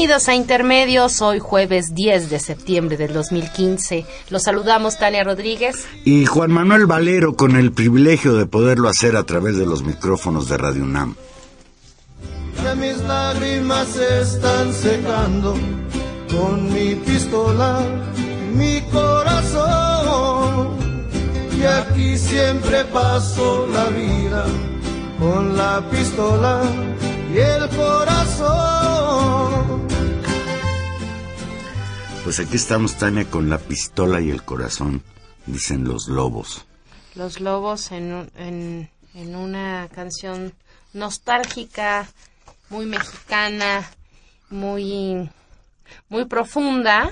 Bienvenidos a Intermedios, hoy jueves 10 de septiembre del 2015. Los saludamos Tania Rodríguez. Y Juan Manuel Valero con el privilegio de poderlo hacer a través de los micrófonos de Radio UNAM. Ya mis lágrimas se están secando con mi pistola, mi corazón. Y aquí siempre paso la vida con la pistola y el corazón. Pues aquí estamos, Tania, con la pistola y el corazón, dicen los lobos. Los Lobos en, en, en una canción nostálgica, muy mexicana, muy, muy profunda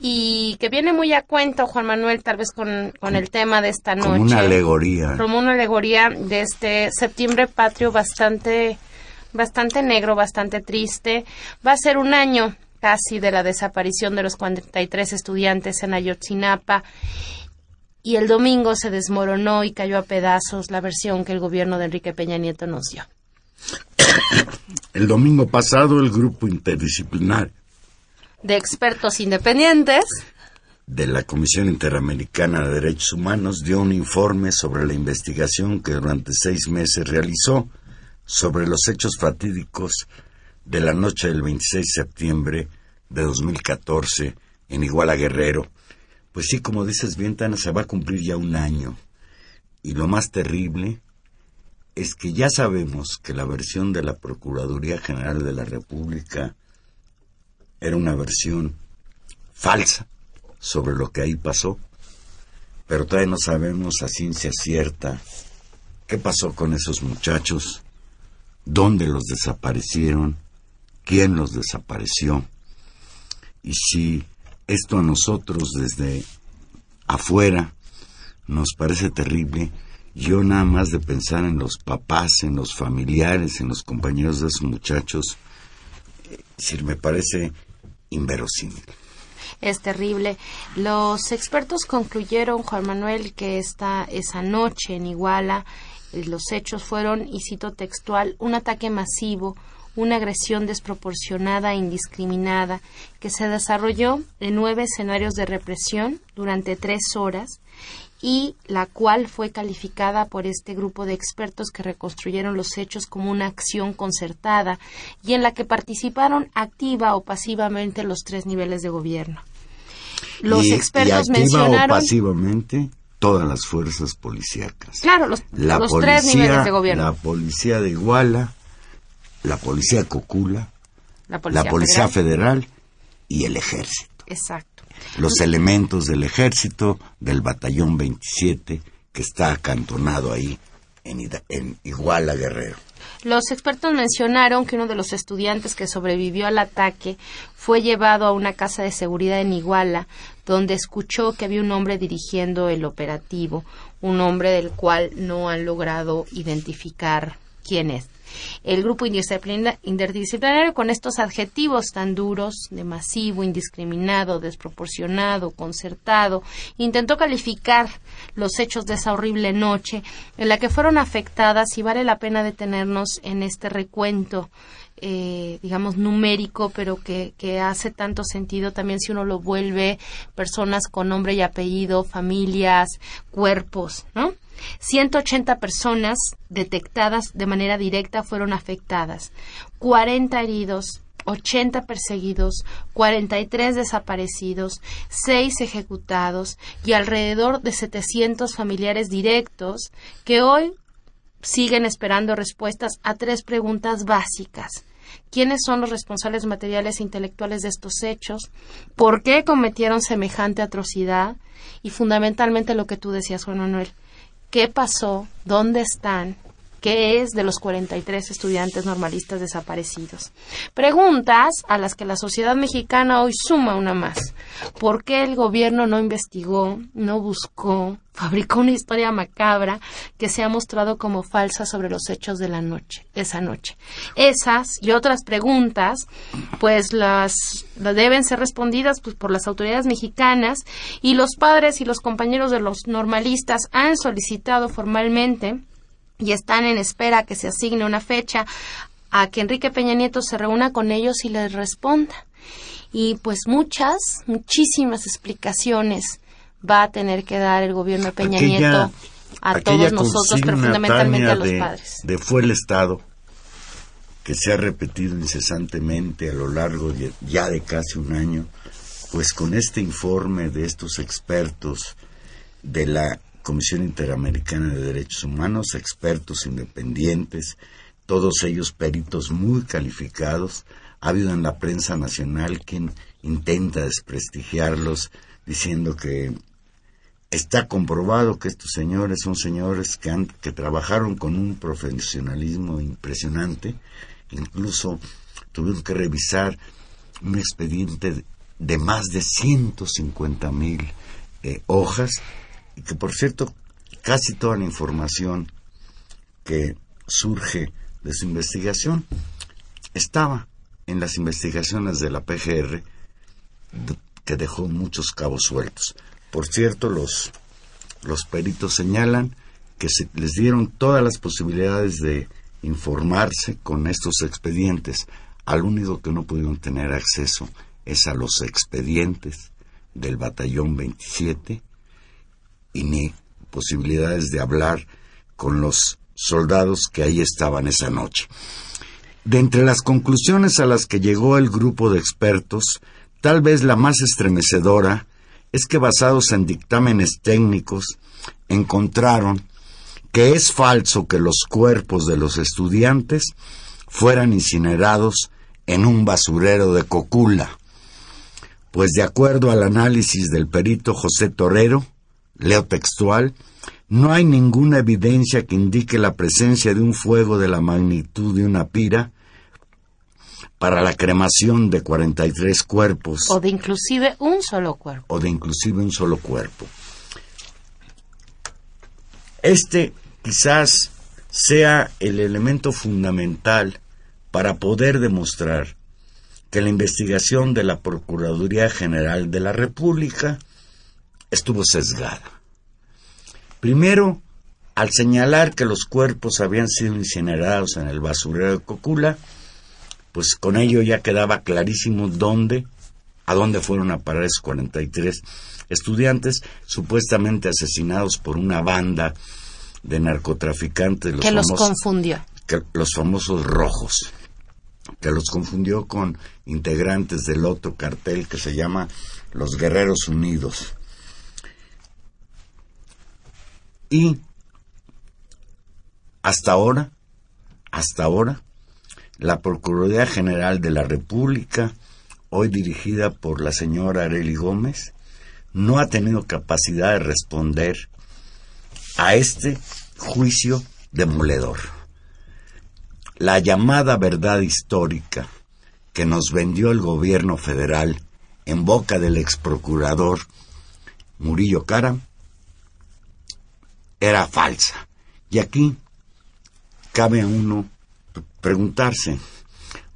y que viene muy a cuento, Juan Manuel, tal vez con, con el tema de esta noche. Como una alegoría. como una alegoría de este septiembre patrio bastante bastante negro, bastante triste. Va a ser un año casi de la desaparición de los 43 estudiantes en Ayotzinapa y el domingo se desmoronó y cayó a pedazos la versión que el gobierno de Enrique Peña Nieto nos dio. El domingo pasado, el grupo interdisciplinar De expertos independientes, de la Comisión Interamericana de Derechos Humanos dio un informe sobre la investigación que durante seis meses realizó sobre los hechos fatídicos de la noche del 26 de septiembre de 2014 en Iguala Guerrero. Pues sí, como dices bien, Tana, se va a cumplir ya un año. Y lo más terrible es que ya sabemos que la versión de la Procuraduría General de la República era una versión falsa sobre lo que ahí pasó, pero todavía no sabemos a ciencia cierta qué pasó con esos muchachos, dónde los desaparecieron, quién los desapareció, y si esto a nosotros desde afuera nos parece terrible, yo nada más de pensar en los papás, en los familiares, en los compañeros de esos muchachos, eh, me parece inverosímil. es terrible. Los expertos concluyeron, Juan Manuel, que esta, esa noche en Iguala eh, los hechos fueron, y cito textual, un ataque masivo, una agresión desproporcionada e indiscriminada que se desarrolló en nueve escenarios de represión durante tres horas y la cual fue calificada por este grupo de expertos que reconstruyeron los hechos como una acción concertada y en la que participaron activa o pasivamente los tres niveles de gobierno. Los y, expertos y activa mencionaron o pasivamente todas las fuerzas policíacas. claro los, La los policía, tres niveles de gobierno la policía de Iguala, la policía Cocula, la policía, la policía federal. federal y el ejército. exacto Los elementos del ejército del batallón 27 que está acantonado ahí en Iguala Guerrero. Los expertos mencionaron que uno de los estudiantes que sobrevivió al ataque fue llevado a una casa de seguridad en Iguala, donde escuchó que había un hombre dirigiendo el operativo, un hombre del cual no han logrado identificar quién es. El grupo interdisciplinario con estos adjetivos tan duros de masivo, indiscriminado, desproporcionado, concertado, intentó calificar los hechos de esa horrible noche en la que fueron afectadas y vale la pena detenernos en este recuento eh, digamos, numérico, pero que, que, hace tanto sentido también si uno lo vuelve personas con nombre y apellido, familias, cuerpos, ¿no? 180 personas detectadas de manera directa fueron afectadas, 40 heridos, 80 perseguidos, 43 desaparecidos, 6 ejecutados y alrededor de 700 familiares directos que hoy siguen esperando respuestas a tres preguntas básicas. ¿Quiénes son los responsables materiales e intelectuales de estos hechos? ¿Por qué cometieron semejante atrocidad? Y fundamentalmente lo que tú decías, Juan Manuel, ¿qué pasó? ¿Dónde están? ¿Qué es de los 43 estudiantes normalistas desaparecidos? Preguntas a las que la sociedad mexicana hoy suma una más. ¿Por qué el gobierno no investigó, no buscó, fabricó una historia macabra que se ha mostrado como falsa sobre los hechos de la noche, esa noche? Esas y otras preguntas, pues las, las deben ser respondidas pues, por las autoridades mexicanas y los padres y los compañeros de los normalistas han solicitado formalmente y están en espera que se asigne una fecha a que Enrique Peña Nieto se reúna con ellos y les responda. Y pues muchas, muchísimas explicaciones va a tener que dar el gobierno de Peña Nieto a todos nosotros, pero fundamentalmente a los padres. De fue el Estado que se ha repetido incesantemente a lo largo de, ya de casi un año, pues con este informe de estos expertos de la Comisión Interamericana de Derechos Humanos, expertos independientes, todos ellos peritos muy calificados. Ha habido en la prensa nacional quien intenta desprestigiarlos diciendo que está comprobado que estos señores son señores que, han, que trabajaron con un profesionalismo impresionante. Incluso tuvieron que revisar un expediente de más de 150 mil eh, hojas y que por cierto casi toda la información que surge de su investigación estaba en las investigaciones de la PGR que dejó muchos cabos sueltos. Por cierto, los, los peritos señalan que se les dieron todas las posibilidades de informarse con estos expedientes. Al único que no pudieron tener acceso es a los expedientes del batallón 27 y ni posibilidades de hablar con los soldados que ahí estaban esa noche. De entre las conclusiones a las que llegó el grupo de expertos, tal vez la más estremecedora es que basados en dictámenes técnicos encontraron que es falso que los cuerpos de los estudiantes fueran incinerados en un basurero de Cocula, pues de acuerdo al análisis del perito José Torero, leo textual, no hay ninguna evidencia que indique la presencia de un fuego de la magnitud de una pira para la cremación de 43 cuerpos. O de inclusive un solo cuerpo. O de inclusive un solo cuerpo. Este quizás sea el elemento fundamental para poder demostrar que la investigación de la Procuraduría General de la República estuvo sesgada. Primero, al señalar que los cuerpos habían sido incinerados en el basurero de Cocula, pues con ello ya quedaba clarísimo dónde, a dónde fueron a parar esos 43 estudiantes supuestamente asesinados por una banda de narcotraficantes. Los que los confundió. Que, los famosos rojos, que los confundió con integrantes del otro cartel que se llama los Guerreros Unidos. Y hasta ahora, hasta ahora, la Procuraduría General de la República, hoy dirigida por la señora Areli Gómez, no ha tenido capacidad de responder a este juicio demoledor. La llamada verdad histórica que nos vendió el gobierno federal en boca del ex procurador Murillo Cara era falsa. Y aquí cabe a uno preguntarse,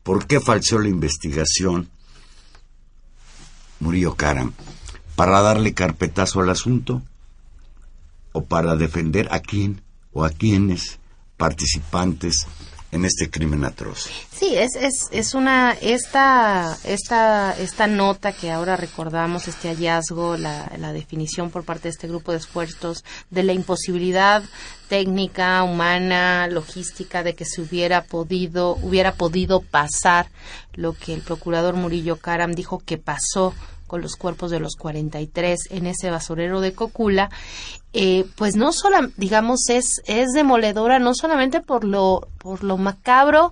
¿por qué falseó la investigación Murillo Karam? ¿Para darle carpetazo al asunto? ¿O para defender a quién o a quiénes participantes en este crimen atroz. Sí, es, es, es una, esta, esta, esta nota que ahora recordamos, este hallazgo, la, la definición por parte de este grupo de esfuerzos de la imposibilidad técnica, humana, logística de que se hubiera podido, hubiera podido pasar lo que el procurador Murillo Karam dijo que pasó con los cuerpos de los 43 en ese basurero de Cocula, eh, pues no solo, digamos, es, es demoledora no solamente por lo, por lo macabro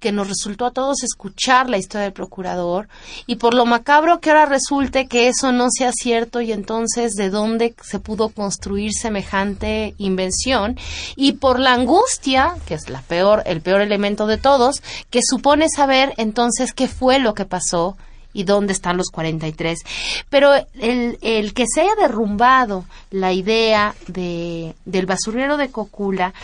que nos resultó a todos escuchar la historia del procurador y por lo macabro que ahora resulte que eso no sea cierto y entonces de dónde se pudo construir semejante invención y por la angustia, que es la peor, el peor elemento de todos, que supone saber entonces qué fue lo que pasó y dónde están los 43. Pero el, el que se haya derrumbado la idea de, del basurero de Cocula,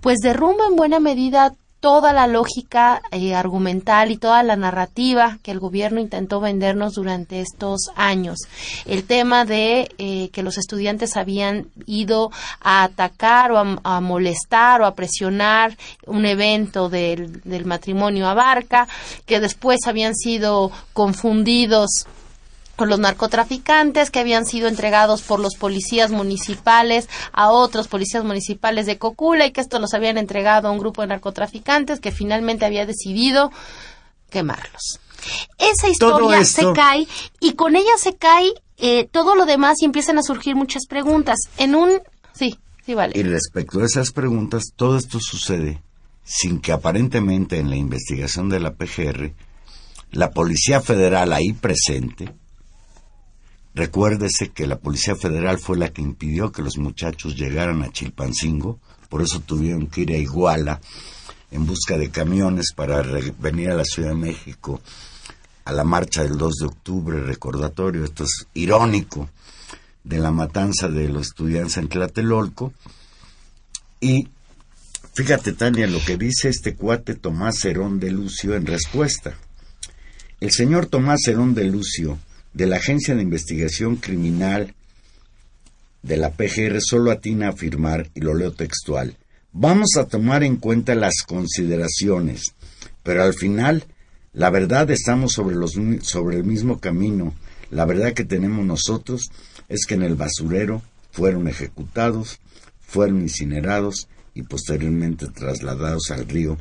pues derrumba en buena medida toda la lógica eh, argumental y toda la narrativa que el gobierno intentó vendernos durante estos años. El tema de eh, que los estudiantes habían ido a atacar o a, molestar o a presionar un evento del, del matrimonio Abarca, que después habían sido confundidos con los narcotraficantes que habían sido entregados por los policías municipales a otros policías municipales de Cocula y que esto los habían entregado a un grupo de narcotraficantes que finalmente había decidido quemarlos. Esa historia se cae y con ella se cae eh, todo lo demás y empiezan a surgir muchas preguntas. En un... Sí, sí, vale. Y respecto a esas preguntas, todo esto sucede sin que aparentemente en la investigación de la PGR la Policía Federal ahí presente Recuérdese que la Policía Federal fue la que impidió que los muchachos llegaran a Chilpancingo, por eso tuvieron que ir a Iguala en busca de camiones para venir a la Ciudad de México a la marcha del 2 de octubre, recordatorio, esto es irónico, de la matanza de los estudiantes en Tlatelolco. Y fíjate, Tania, lo que dice este cuate Tomás Herón de Lucio en respuesta. El señor Tomás Herón de Lucio de la Agencia de Investigación Criminal de la PGR solo atina a afirmar, y lo leo textual, vamos a tomar en cuenta las consideraciones, pero al final la verdad estamos sobre, los, sobre el mismo camino. La verdad que tenemos nosotros es que en el basurero fueron ejecutados, fueron incinerados y posteriormente trasladados al río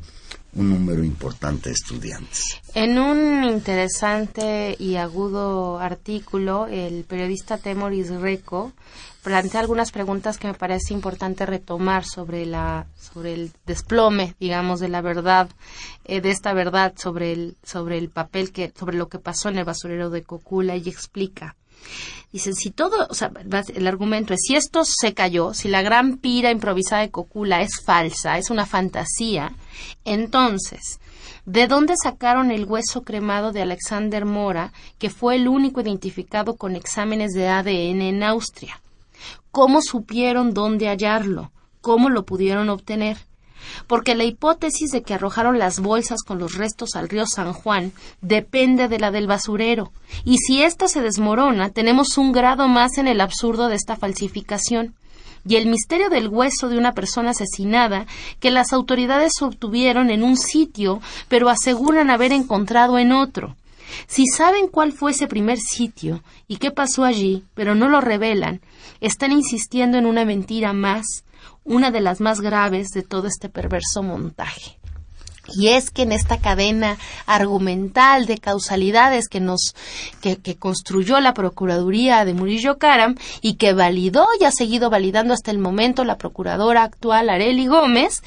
un número importante de estudiantes. En un interesante y agudo artículo, el periodista Temoris Reco plantea algunas preguntas que me parece importante retomar sobre la sobre el desplome, digamos, de la verdad, eh, de esta verdad sobre el sobre el papel que sobre lo que pasó en el basurero de Cocula y explica Dicen, si todo, o sea, el argumento es, si esto se cayó, si la gran pira improvisada de Cocula es falsa, es una fantasía, entonces, ¿de dónde sacaron el hueso cremado de Alexander Mora, que fue el único identificado con exámenes de ADN en Austria? ¿Cómo supieron dónde hallarlo? ¿Cómo lo pudieron obtener? Porque la hipótesis de que arrojaron las bolsas con los restos al río San Juan depende de la del basurero, y si ésta se desmorona, tenemos un grado más en el absurdo de esta falsificación. Y el misterio del hueso de una persona asesinada que las autoridades obtuvieron en un sitio, pero aseguran haber encontrado en otro. Si saben cuál fue ese primer sitio y qué pasó allí, pero no lo revelan, están insistiendo en una mentira más una de las más graves de todo este perverso montaje. Y es que en esta cadena argumental de causalidades que nos que, construyó la Procuraduría de Murillo Karam y que validó y ha seguido validando hasta el momento la procuradora actual Areli Gómez,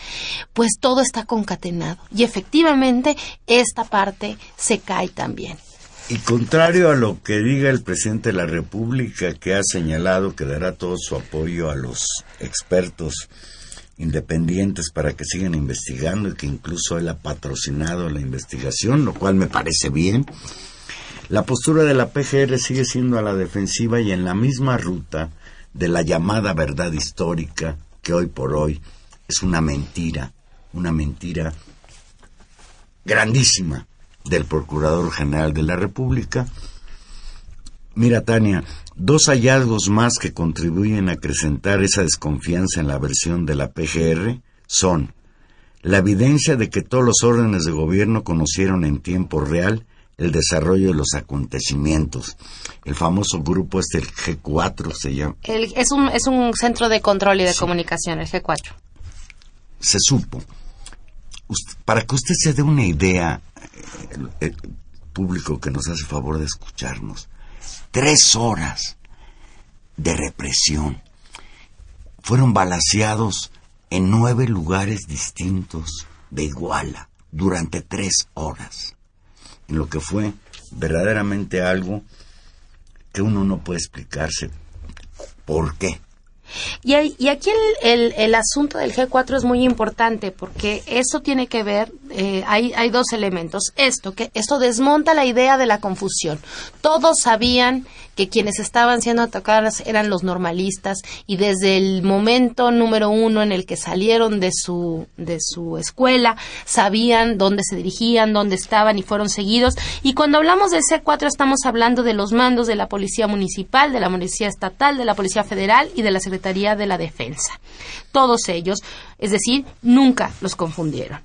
pues todo está concatenado. Y efectivamente esta parte se cae también. Y contrario a lo que diga el presidente de la República, que ha señalado que dará todo su apoyo a los expertos independientes para que sigan investigando y que incluso él ha patrocinado la investigación, lo cual me parece bien. La postura de la PGR sigue siendo a la defensiva y en la misma ruta de la llamada verdad histórica, que hoy por hoy es una mentira una mentira grandísima del Procurador General de la República. Mira, Tania, dos hallazgos más que contribuyen a acrecentar esa desconfianza en la versión de la PGR son la evidencia de que todos los órdenes de gobierno conocieron en tiempo real el desarrollo de los acontecimientos. El famoso grupo este, el G4 se llama. es, un, es un centro de control y de comunicación, el G4. Se supo. para que usted se dé una idea, el, público que nos hace favor de escucharnos, tres horas de represión. Fueron balaseados en nueve lugares distintos de Iguala durante tres horas, en lo que fue verdaderamente algo que uno no puede explicarse por qué. Y, aquí el, asunto del G4 es muy importante porque eso tiene que ver, eh, hay, hay dos elementos. Esto, que esto desmonta la idea de la confusión. Todos sabían que quienes estaban siendo atacadas eran los normalistas y desde el momento número uno en el que salieron de su, de su escuela sabían dónde se dirigían, dónde estaban y fueron seguidos. Y cuando hablamos del C4 estamos hablando de los mandos de la Policía Municipal, de la Policía Estatal, de la Policía Federal y de la Secretaría de la Defensa. Todos ellos, es decir, nunca los confundieron.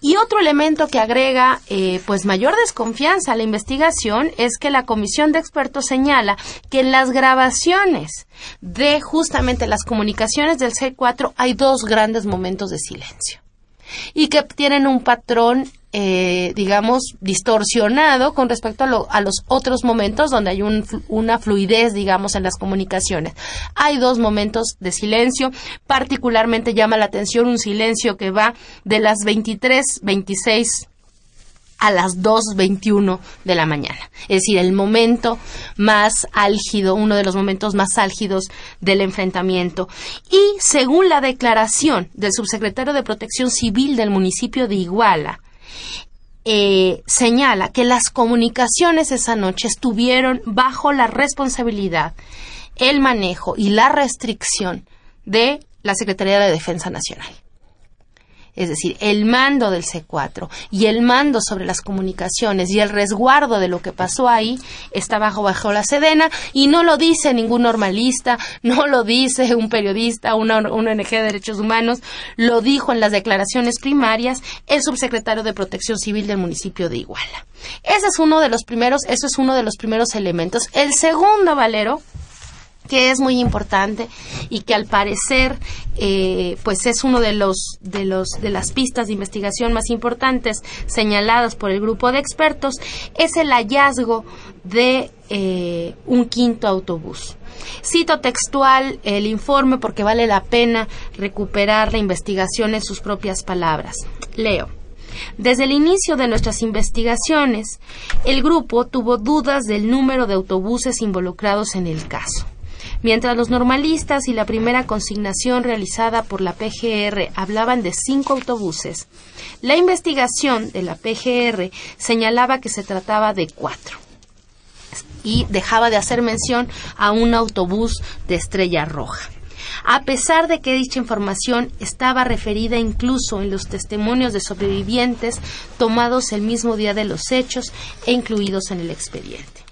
Y otro elemento que agrega eh, pues mayor desconfianza a la investigación es que la comisión de expertos señala que en las grabaciones de justamente las comunicaciones del C4 hay dos grandes momentos de silencio y que tienen un patrón eh, digamos, distorsionado con respecto a, los otros momentos donde hay una fluidez, digamos, en las comunicaciones. Hay dos momentos de silencio, particularmente llama la atención un silencio que va de las 23, 26 a las 2.21 de la mañana. Es decir, el momento más álgido, uno de los momentos más álgidos del enfrentamiento. Y según la declaración del subsecretario de Protección Civil del municipio de Iguala, eh, señala que las comunicaciones esa noche estuvieron bajo la responsabilidad, el manejo y la restricción de la Secretaría de Defensa Nacional es decir, el mando del C4 y el mando sobre las comunicaciones y el resguardo de lo que pasó ahí está bajo, bajo la Sedena y no lo dice ningún normalista, no lo dice un periodista, una, una ONG de derechos humanos, lo dijo en las declaraciones primarias el subsecretario de Protección Civil del municipio de Iguala. Ese es uno de los primeros, eso es uno de los primeros elementos. El segundo, Valero, que es muy importante y que al parecer eh, pues es uno de los de los de las pistas de investigación más importantes señaladas por el grupo de expertos es el hallazgo de eh, un quinto autobús. Cito textual el informe porque vale la pena recuperar la investigación en sus propias palabras. Leo. Desde el inicio de nuestras investigaciones, el grupo tuvo dudas del número de autobuses involucrados en el caso. Mientras los normalistas y la primera consignación realizada por la PGR hablaban de cinco autobuses, la investigación de la PGR señalaba que se trataba de cuatro y dejaba de hacer mención a un autobús de estrella roja a pesar de que dicha información estaba referida incluso en los testimonios de sobrevivientes tomados el mismo día de los hechos e incluidos en el expediente.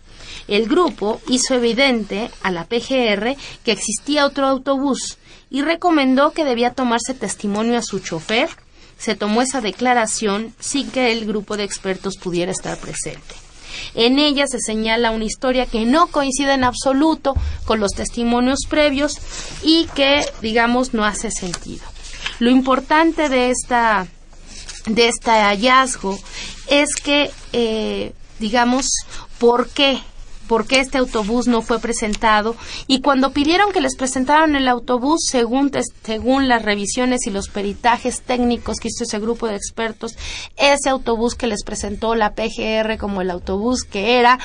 El grupo hizo evidente a la PGR que existía otro autobús y recomendó que debía tomarse testimonio a su chofer. Se tomó esa declaración sin que el grupo de expertos pudiera estar presente. En ella se señala una historia que no coincide en absoluto con los testimonios previos y que, digamos, no hace sentido. Lo importante de esta de este hallazgo es que, eh, digamos, ¿por qué por qué este autobús no fue presentado. Y cuando pidieron que les presentaran el autobús según, según las revisiones y los peritajes técnicos que hizo ese grupo de expertos, ese autobús que les presentó la PGR como el autobús que era,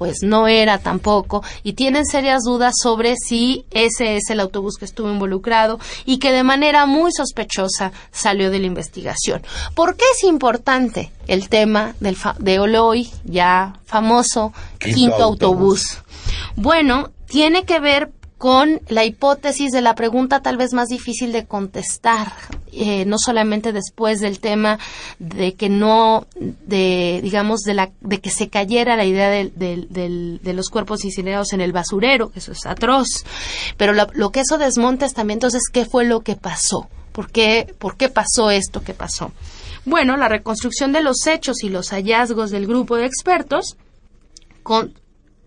pues no era tampoco y tienen serias dudas sobre si ese es el autobús que estuvo involucrado y que de manera muy sospechosa salió de la investigación. ¿Por qué es importante el tema del de Oloy, ya famoso quinto, autobús? Bueno, tiene que ver con la hipótesis de la pregunta tal vez más difícil de contestar eh, no solamente después del tema de que no, de, digamos, de, la, de que se cayera la idea de, los cuerpos incinerados en el basurero, eso es atroz, pero lo, lo, que eso desmonta es también entonces qué fue lo que pasó, por qué, por qué pasó esto que pasó. Bueno, la reconstrucción de los hechos y los hallazgos del grupo de expertos con,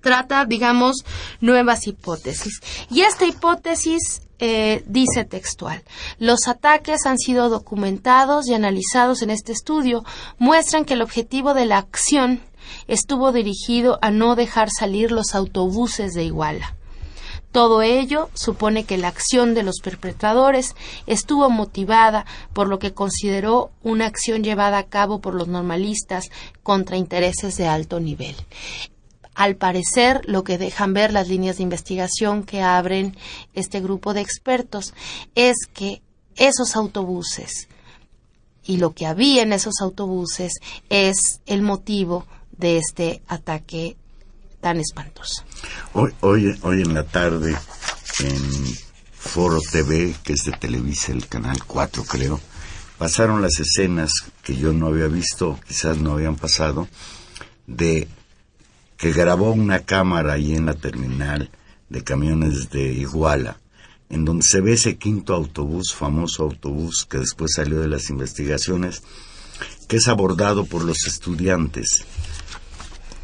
trata, digamos, nuevas hipótesis. Y esta hipótesis eh, dice textual, los ataques han sido documentados y analizados en este estudio, muestran que el objetivo de la acción estuvo dirigido a no dejar salir los autobuses de Iguala. Todo ello supone que la acción de los perpetradores estuvo motivada por lo que consideró una acción llevada a cabo por los normalistas contra intereses de alto nivel. Al parecer, lo que dejan ver las líneas de investigación que abren este grupo de expertos es que esos autobuses y lo que había en esos autobuses es el motivo de este ataque tan espantoso. Hoy, hoy, hoy en la tarde en Foro TV, que es de Televisa, el canal 4 creo, pasaron las escenas que yo no había visto, quizás no habían pasado, de que grabó una cámara ahí en la terminal de camiones de Iguala, en donde se ve ese quinto autobús, famoso autobús que después salió de las investigaciones, que es abordado por los estudiantes.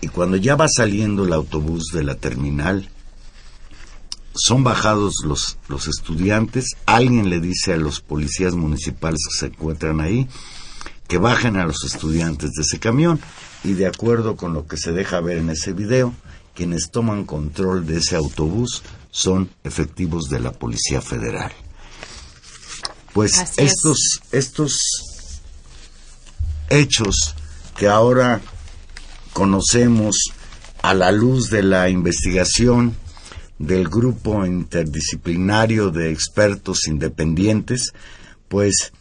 Y cuando ya va saliendo el autobús de la terminal, son bajados los, los estudiantes, alguien le dice a los policías municipales que se encuentran ahí que bajen a los estudiantes de ese camión y de acuerdo con lo que se deja ver en ese video, quienes toman control de ese autobús son efectivos de la Policía Federal. Pues estos, estos hechos que ahora conocemos a la luz de la investigación del grupo interdisciplinario de expertos independientes, pues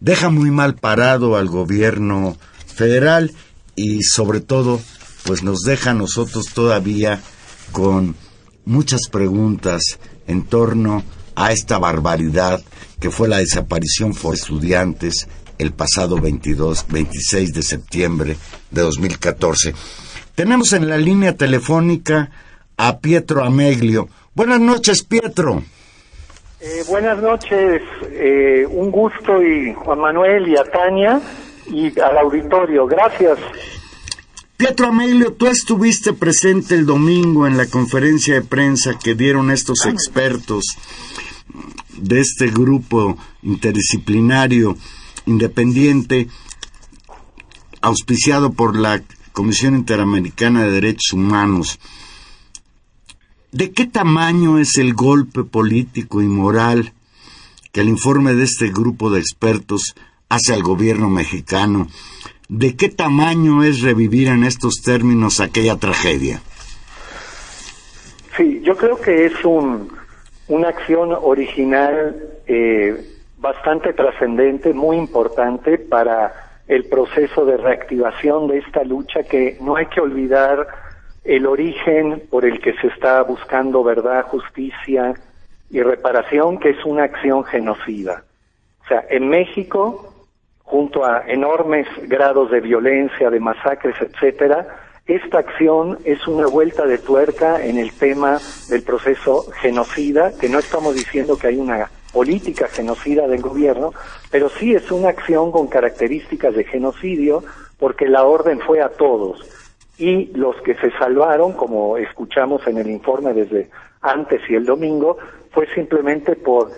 deja muy mal parado al gobierno federal y sobre todo pues nos deja a nosotros todavía con muchas preguntas en torno a esta barbaridad que fue la desaparición por estudiantes el pasado 22, 26 de septiembre de 2014. Tenemos en la línea telefónica a Pietro Ameglio. Buenas noches, Pietro. Eh, buenas noches, eh, un gusto y Juan Manuel y a Tania y al auditorio. Gracias. Pietro Amelio, tú estuviste presente el domingo en la conferencia de prensa que dieron estos expertos de este grupo interdisciplinario independiente auspiciado por la Comisión Interamericana de Derechos Humanos. ¿De qué tamaño es el golpe político y moral que el informe de este grupo de expertos hace al gobierno mexicano. ¿De qué tamaño es revivir en estos términos aquella tragedia? Sí, yo creo que es un, una acción original eh, bastante trascendente, muy importante para el proceso de reactivación de esta lucha que no hay que olvidar el origen por el que se está buscando verdad, justicia y reparación, que es una acción genocida. O sea, en México junto a enormes grados de violencia, de masacres, etcétera, esta acción es una vuelta de tuerca en el tema del proceso genocida, que no estamos diciendo que hay una política genocida del gobierno, pero sí es una acción con características de genocidio, porque la orden fue a todos. Y los que se salvaron, como escuchamos en el informe desde antes y el domingo, fue simplemente por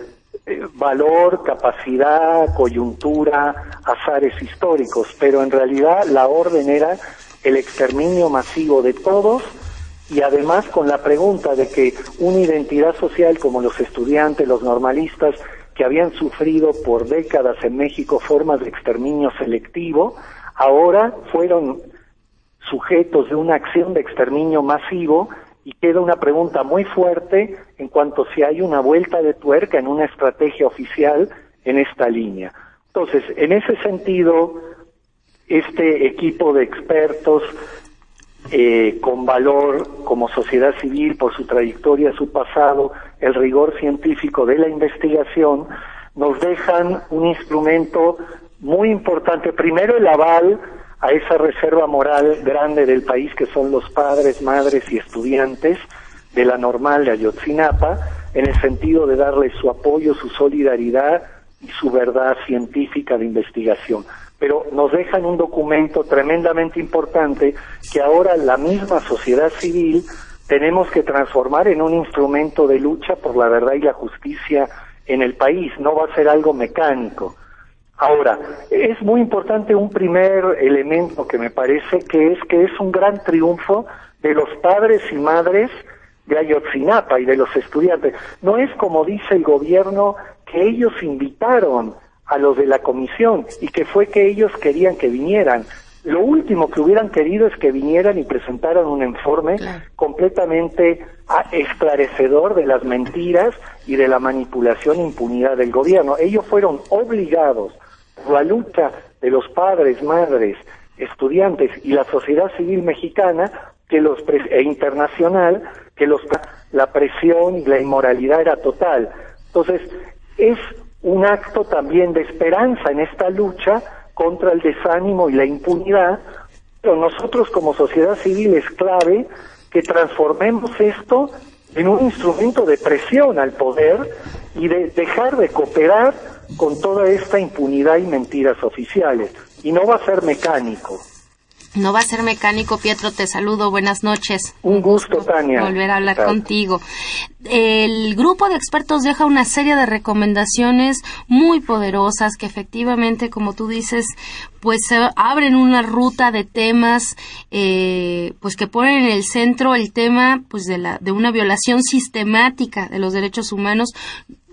eh, valor, capacidad, coyuntura, azares históricos, pero en realidad la orden era el exterminio masivo de todos y además con la pregunta de que una identidad social como los estudiantes, los normalistas, que habían sufrido por décadas en México formas de exterminio selectivo, ahora fueron sujetos de una acción de exterminio masivo y queda una pregunta muy fuerte en cuanto si hay una vuelta de tuerca en una estrategia oficial en esta línea. Entonces, en ese sentido, este equipo de expertos eh, con valor como sociedad civil por su trayectoria, su pasado, el rigor científico de la investigación, nos dejan un instrumento muy importante. Primero el aval a esa reserva moral grande del país que son los padres, madres y estudiantes de la normal de Ayotzinapa, en el sentido de darles su apoyo, su solidaridad y su verdad científica de investigación. Pero nos dejan un documento tremendamente importante que ahora la misma sociedad civil tenemos que transformar en un instrumento de lucha por la verdad y la justicia en el país, no va a ser algo mecánico. Ahora, es muy importante un primer elemento que me parece que es que es un gran triunfo de los padres y madres de Ayotzinapa y de los estudiantes. No es como dice el gobierno que ellos invitaron a los de la comisión y que fue que ellos querían que vinieran. Lo último que hubieran querido es que vinieran y presentaran un informe completamente ah, esclarecedor de las mentiras y de la manipulación e impunidad del gobierno. Ellos fueron obligados la lucha de los padres, madres, estudiantes y la sociedad civil mexicana que los e internacional que los la presión y la inmoralidad era total. Entonces, es un acto también de esperanza en esta lucha contra el desánimo y la impunidad, pero nosotros como sociedad civil es clave que transformemos esto en un instrumento de presión al poder y de dejar de cooperar con toda esta impunidad y mentiras oficiales. Y no va a ser mecánico. No va a ser mecánico, Pietro, te saludo, buenas noches. Un gusto, Tania. Volver a hablar contigo. El grupo de expertos deja una serie de recomendaciones muy poderosas que efectivamente, como tú dices, pues abren una ruta de temas, eh, pues que ponen en el centro el tema, pues de la, de una violación sistemática de los derechos humanos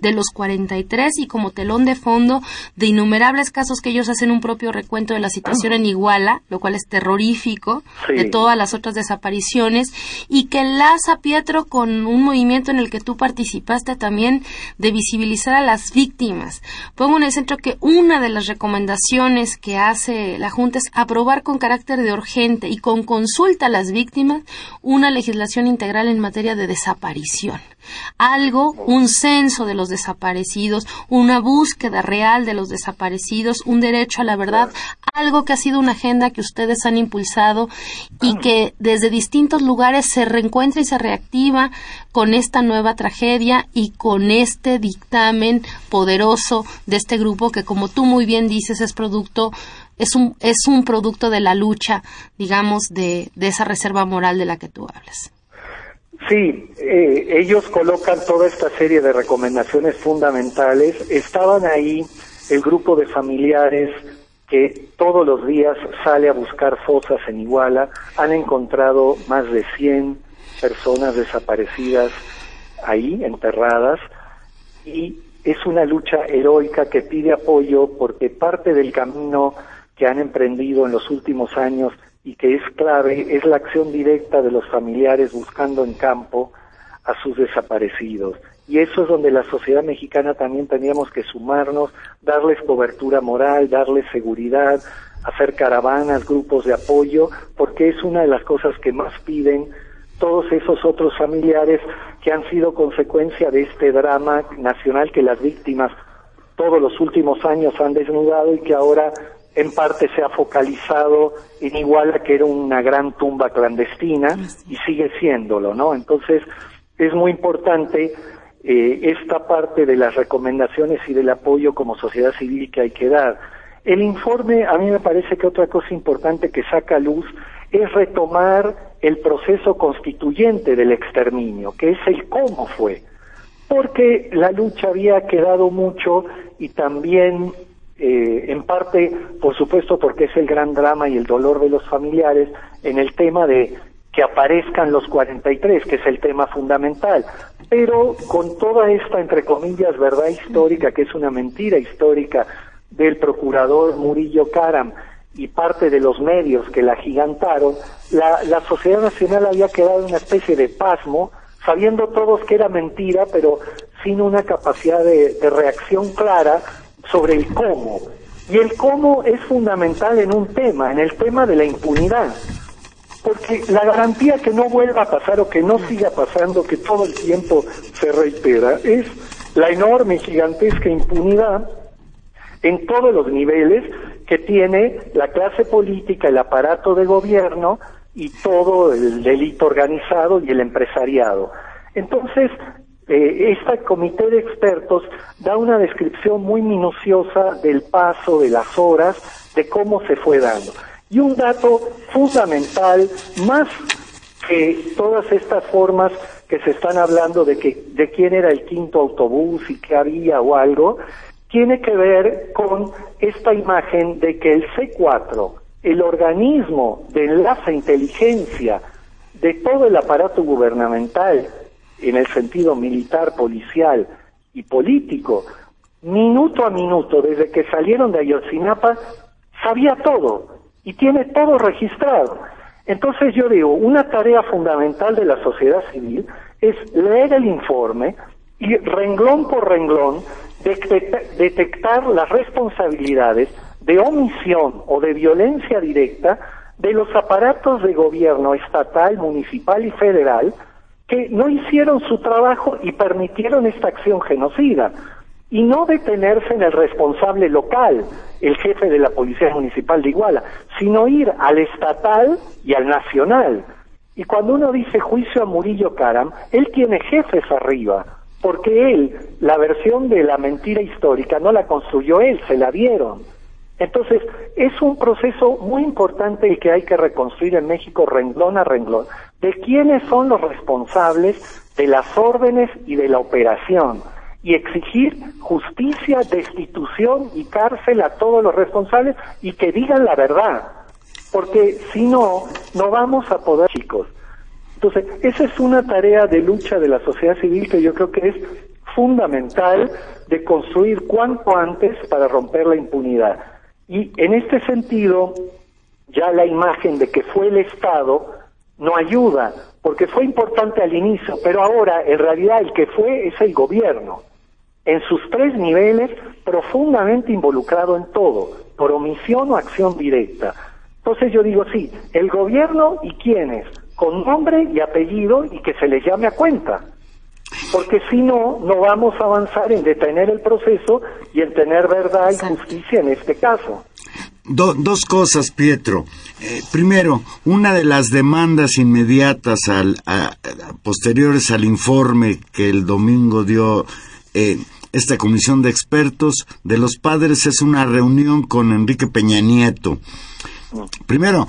de los 43 y como telón de fondo de innumerables casos que ellos hacen un propio recuento de la situación en Iguala, lo cual es terrorífico, de todas las otras desapariciones, y que enlaza Pietro con un movimiento en el que tú participaste también de visibilizar a las víctimas. Pongo en el centro que una de las recomendaciones que hace la Junta es aprobar con carácter de urgente y con consulta a las víctimas una legislación integral en materia de desaparición algo, un censo de los desaparecidos, una búsqueda real de los desaparecidos, un derecho a la verdad, algo que ha sido una agenda que ustedes han impulsado y que desde distintos lugares se reencuentra y se reactiva con esta nueva tragedia y con este dictamen poderoso de este grupo que como tú muy bien dices es producto es un, es un producto de la lucha, digamos, de, de esa reserva moral de la que tú hablas. Sí, eh, ellos colocan toda esta serie de recomendaciones fundamentales. Estaban ahí el grupo de familiares que todos los días sale a buscar fosas en Iguala. Han encontrado más de 100 personas desaparecidas ahí, enterradas, y es una lucha heroica que pide apoyo porque parte del camino que han emprendido en los últimos años y que es clave es la acción directa de los familiares buscando en campo a sus desaparecidos. Y eso es donde la sociedad mexicana también teníamos que sumarnos, darles cobertura moral, darles seguridad, hacer caravanas, grupos de apoyo, porque es una de las cosas que más piden todos esos otros familiares que han sido consecuencia de este drama nacional que las víctimas todos los últimos años han desnudado y que ahora en parte se ha focalizado en Iguala, que era una gran tumba clandestina, y sigue siéndolo, ¿no? Entonces, es muy importante eh, esta parte de las recomendaciones y del apoyo como sociedad civil que hay que dar. El informe, a mí me parece que otra cosa importante que saca luz es retomar el proceso constituyente del exterminio, que es el cómo fue, porque la lucha había quedado mucho y también eh, en parte, por supuesto, porque es el gran drama y el dolor de los familiares en el tema de que aparezcan los 43, que es el tema fundamental, pero con toda esta, entre comillas, verdad histórica, que es una mentira histórica del procurador Murillo Karam y parte de los medios que la gigantaron, la, la sociedad nacional había quedado en una especie de pasmo, sabiendo todos que era mentira, pero sin una capacidad de reacción clara sobre el cómo. Y el cómo es fundamental en un tema, en el tema de la impunidad. Porque la garantía que no vuelva a pasar o que no siga pasando, que todo el tiempo se reitera, es la enorme gigantesca impunidad en todos los niveles que tiene la clase política, el aparato de gobierno y todo el delito organizado y el empresariado. Entonces, eh, este comité de expertos da una descripción muy minuciosa del paso de las horas, de cómo se fue dando. Y un dato fundamental, más que todas estas formas que se están hablando de que de quién era el quinto autobús y qué había o algo, tiene que ver con esta imagen de que el C4, el organismo de enlace inteligencia de todo el aparato gubernamental, en el sentido militar, policial y político, minuto a minuto, desde que salieron de Ayotzinapa, sabía todo y tiene todo registrado. Entonces yo digo, una tarea fundamental de la sociedad civil es leer el informe y renglón por renglón detectar las responsabilidades de omisión o de violencia directa de los aparatos de gobierno estatal, municipal y federal que no hicieron su trabajo y permitieron esta acción genocida y no detenerse en el responsable local, el jefe de la Policía Municipal de Iguala, sino ir al estatal y al nacional. Y cuando uno dice juicio a Murillo Caram, él tiene jefes arriba, porque él, la versión de la mentira histórica, no la construyó él, se la dieron. Entonces, es un proceso muy importante el que hay que reconstruir en México renglón a renglón, de quiénes son los responsables de las órdenes y de la operación y exigir justicia, destitución y cárcel a todos los responsables y que digan la verdad, porque si no, no vamos a poder, chicos. Entonces, esa es una tarea de lucha de la sociedad civil que yo creo que es fundamental de construir cuanto antes para romper la impunidad. Y en este sentido, ya la imagen de que fue el Estado no ayuda, porque fue importante al inicio, pero ahora en realidad el que fue es el gobierno en sus tres niveles, profundamente involucrado en todo, por omisión o acción directa. Entonces yo digo, sí, el gobierno y quiénes, con nombre y apellido y que se les llame a cuenta. Porque si no, no vamos a avanzar en detener el proceso y en tener verdad y justicia en este caso. dos cosas, Pietro. Eh, primero, una de las demandas inmediatas al, posteriores al informe que el domingo dio eh, esta comisión de expertos de los padres es una reunión con Enrique Peña Nieto. Primero,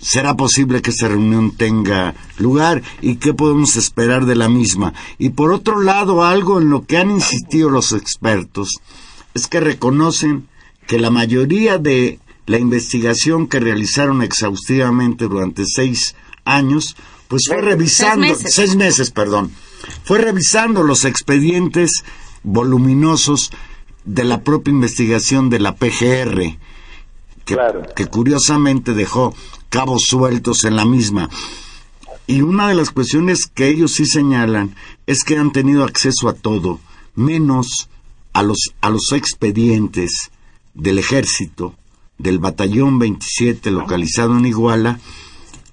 ¿será posible que esta reunión tenga lugar y qué podemos esperar de la misma? Y por otro lado, algo en lo que han insistido los expertos es que reconocen que la mayoría de la investigación que realizaron exhaustivamente durante seis años, pues fue revisando, seis meses perdón, fue revisando los expedientes voluminosos de la propia investigación de la PGR, que, que curiosamente dejó cabos sueltos en la misma. Y una de las cuestiones que ellos sí señalan es que han tenido acceso a todo, menos a los, a los expedientes del ejército, del batallón 27 localizado en Iguala,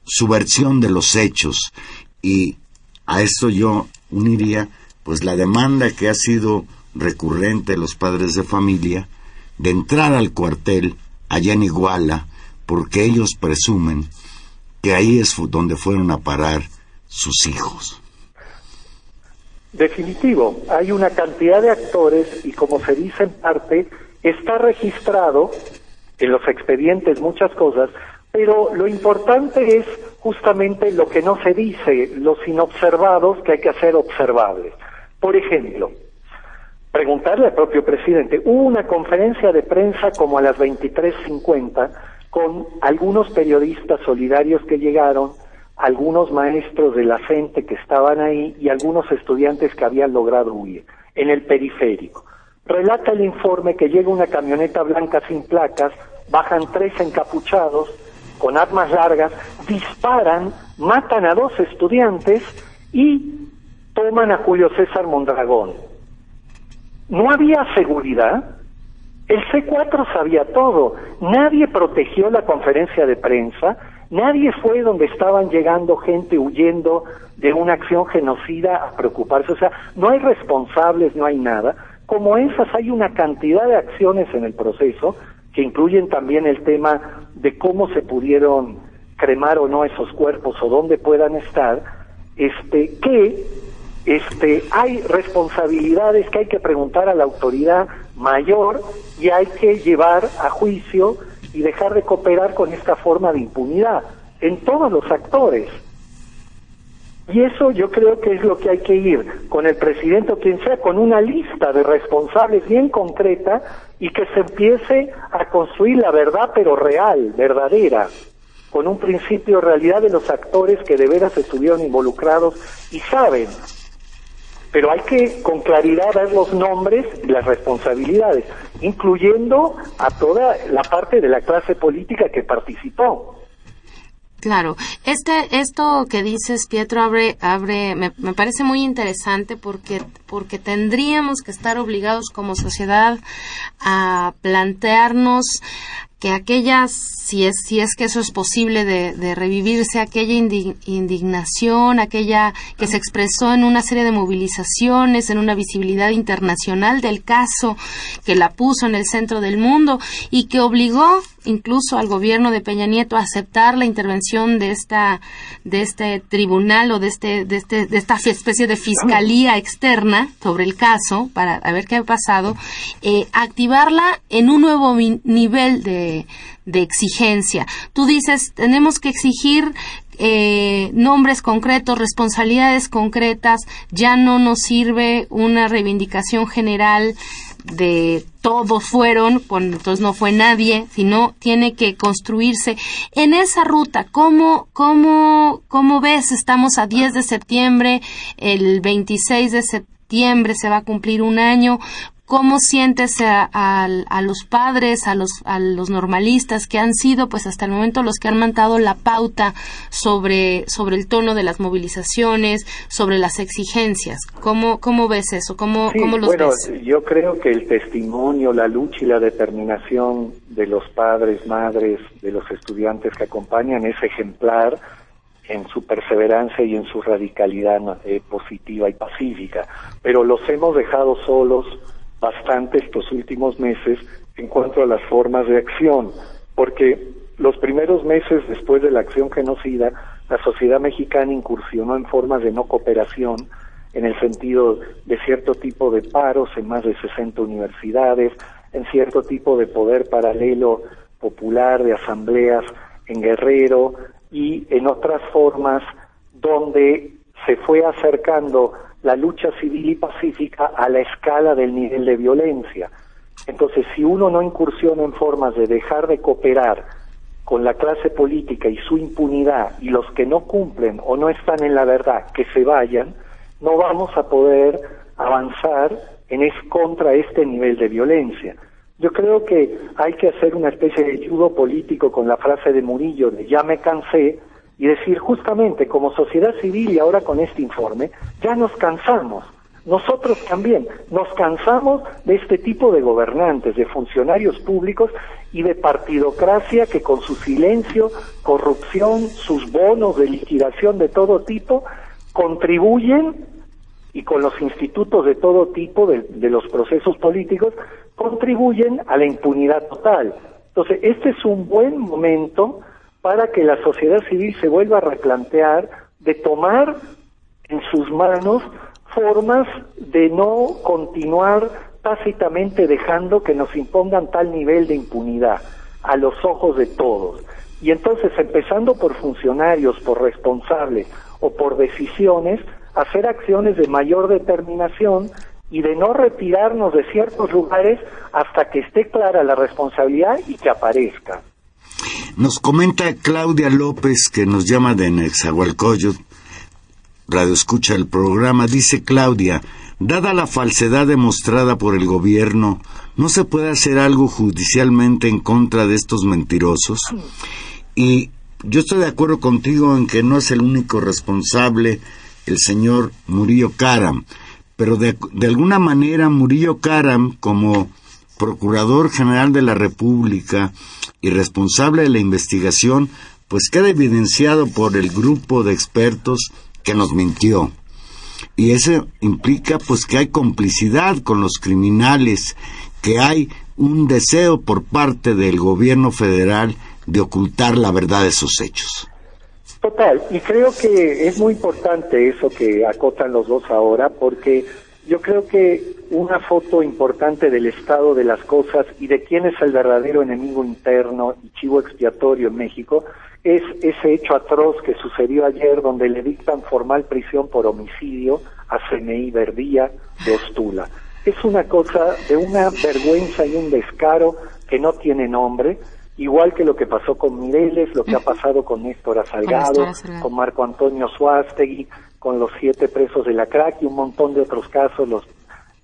su versión de los hechos. Y a esto yo uniría pues la demanda que ha sido recurrente de los padres de familia de entrar al cuartel allá en Iguala porque ellos presumen que ahí es donde fueron a parar sus hijos. Definitivo, hay una cantidad de actores y como se dice en parte, está registrado en los expedientes muchas cosas, pero lo importante es justamente lo que no se dice, los inobservados que hay que hacer observables. Por ejemplo, preguntarle al propio presidente, hubo una conferencia de prensa como a las 23.50 con algunos periodistas solidarios que llegaron, algunos maestros de la gente que estaban ahí y algunos estudiantes que habían logrado huir en el periférico. Relata el informe que llega una camioneta blanca sin placas, bajan tres encapuchados con armas largas, disparan, matan a dos estudiantes y toman a Julio César Mondragón. No había seguridad. El C4 sabía todo. Nadie protegió la conferencia de prensa, Nadie fue donde estaban llegando gente huyendo de una acción genocida a preocuparse. O sea, no hay responsables, no hay nada. Como esas hay una cantidad de acciones en el proceso que incluyen también el tema de cómo se pudieron cremar o no esos cuerpos o dónde puedan estar, este, que este, hay responsabilidades que hay que preguntar a la autoridad mayor y hay que llevar a juicio y dejar de cooperar con esta forma de impunidad en todos los actores. Y eso yo creo que es lo que hay que ir con el presidente o quien sea, con una lista de responsables bien concreta y que se empiece a construir la verdad pero real, verdadera, con un principio de realidad de los actores que de veras estuvieron involucrados y saben pero hay que con claridad ver los nombres y las responsabilidades, incluyendo a toda la parte de la clase política que participó. Claro, este, esto que dices, Pietro, abre, abre, me, me, parece muy interesante porque, porque tendríamos que estar obligados como sociedad a plantearnos que aquellas, si es, si es que eso es posible de, revivirse, aquella indignación, aquella que se expresó en una serie de movilizaciones, en una visibilidad internacional del caso, que la puso en el centro del mundo y que obligó incluso al gobierno de Peña Nieto a aceptar la intervención de esta de este tribunal o de este de este de esta especie de fiscalía externa sobre el caso para ver qué ha pasado eh, activarla en un nuevo nivel de, de exigencia. Tú dices tenemos que exigir eh, nombres concretos, responsabilidades concretas, ya no nos sirve una reivindicación general de todos fueron, cuando entonces no fue nadie, sino tiene que construirse en esa ruta. ¿Cómo, cómo, cómo ves? Estamos a 10 de septiembre, el 26 de septiembre se va a cumplir un año. ¿Cómo sientes a, los padres, a los, a los normalistas que han sido, pues hasta el momento, los que han mantado la pauta sobre, sobre el tono de las movilizaciones, sobre las exigencias? ¿Cómo, cómo ves eso? ¿Cómo, cómo los bueno, Yo creo que el testimonio, la lucha y la determinación de los padres, madres, de los estudiantes que acompañan es ejemplar en su perseverancia y en su radicalidad eh, positiva y pacífica, pero los hemos dejado solos bastante estos últimos meses en cuanto a las formas de acción, porque los primeros meses después de la acción genocida, la sociedad mexicana incursionó en formas de no cooperación, en el sentido de cierto tipo de paros en más de 60 universidades, en cierto tipo de poder paralelo popular, de asambleas en Guerrero y en otras formas donde se fue acercando la lucha civil y pacífica a la escala del nivel de violencia. Entonces, si uno no incursiona en formas de dejar de cooperar con la clase política y su impunidad y los que no cumplen o no están en la verdad que se vayan, no vamos a poder avanzar en es contra este nivel de violencia. Yo creo que hay que hacer una especie de judo político con la frase de Murillo de ya me cansé, y decir justamente como sociedad civil y ahora con este informe, ya nos cansamos. Nosotros también nos cansamos de este tipo de gobernantes, de funcionarios públicos y de partidocracia que con su silencio, corrupción, sus bonos de liquidación de todo tipo, contribuyen y con los institutos de todo tipo de, de los procesos políticos, contribuyen a la impunidad total. Entonces, este es un buen momento para que la sociedad civil se vuelva a replantear de tomar en sus manos formas de no continuar tácitamente dejando que nos impongan tal nivel de impunidad a los ojos de todos. Y entonces, empezando por funcionarios, por responsables o por decisiones, hacer acciones de mayor determinación y de no retirarnos de ciertos lugares hasta que esté clara la responsabilidad y que aparezca. Nos comenta Claudia López, que nos llama de Nexahualcoyot, Radio Escucha el programa, dice Claudia, dada la falsedad demostrada por el gobierno, ¿no se puede hacer algo judicialmente en contra de estos mentirosos? Y yo estoy de acuerdo contigo en que no es el único responsable el señor Murillo Karam, pero de, de alguna manera Murillo Karam, como Procurador General de la República y responsable de la investigación, pues queda evidenciado por el grupo de expertos que nos mintió. Y eso implica pues que hay complicidad con los criminales, que hay un deseo por parte del gobierno federal de ocultar la verdad de esos hechos. Total, y creo que es muy importante eso que acotan los dos ahora, porque yo creo que una foto importante del estado de las cosas y de quién es el verdadero enemigo interno y chivo expiatorio en México es ese hecho atroz que sucedió ayer donde le dictan formal prisión por homicidio a CNI Verdía de Ostula. Es una cosa de una vergüenza y un descaro que no tiene nombre, igual que lo que pasó con Mireles, lo que ha pasado con Néstor Salgado, con Marco Antonio Suástegui, con los siete presos de la crack y un montón de otros casos, los,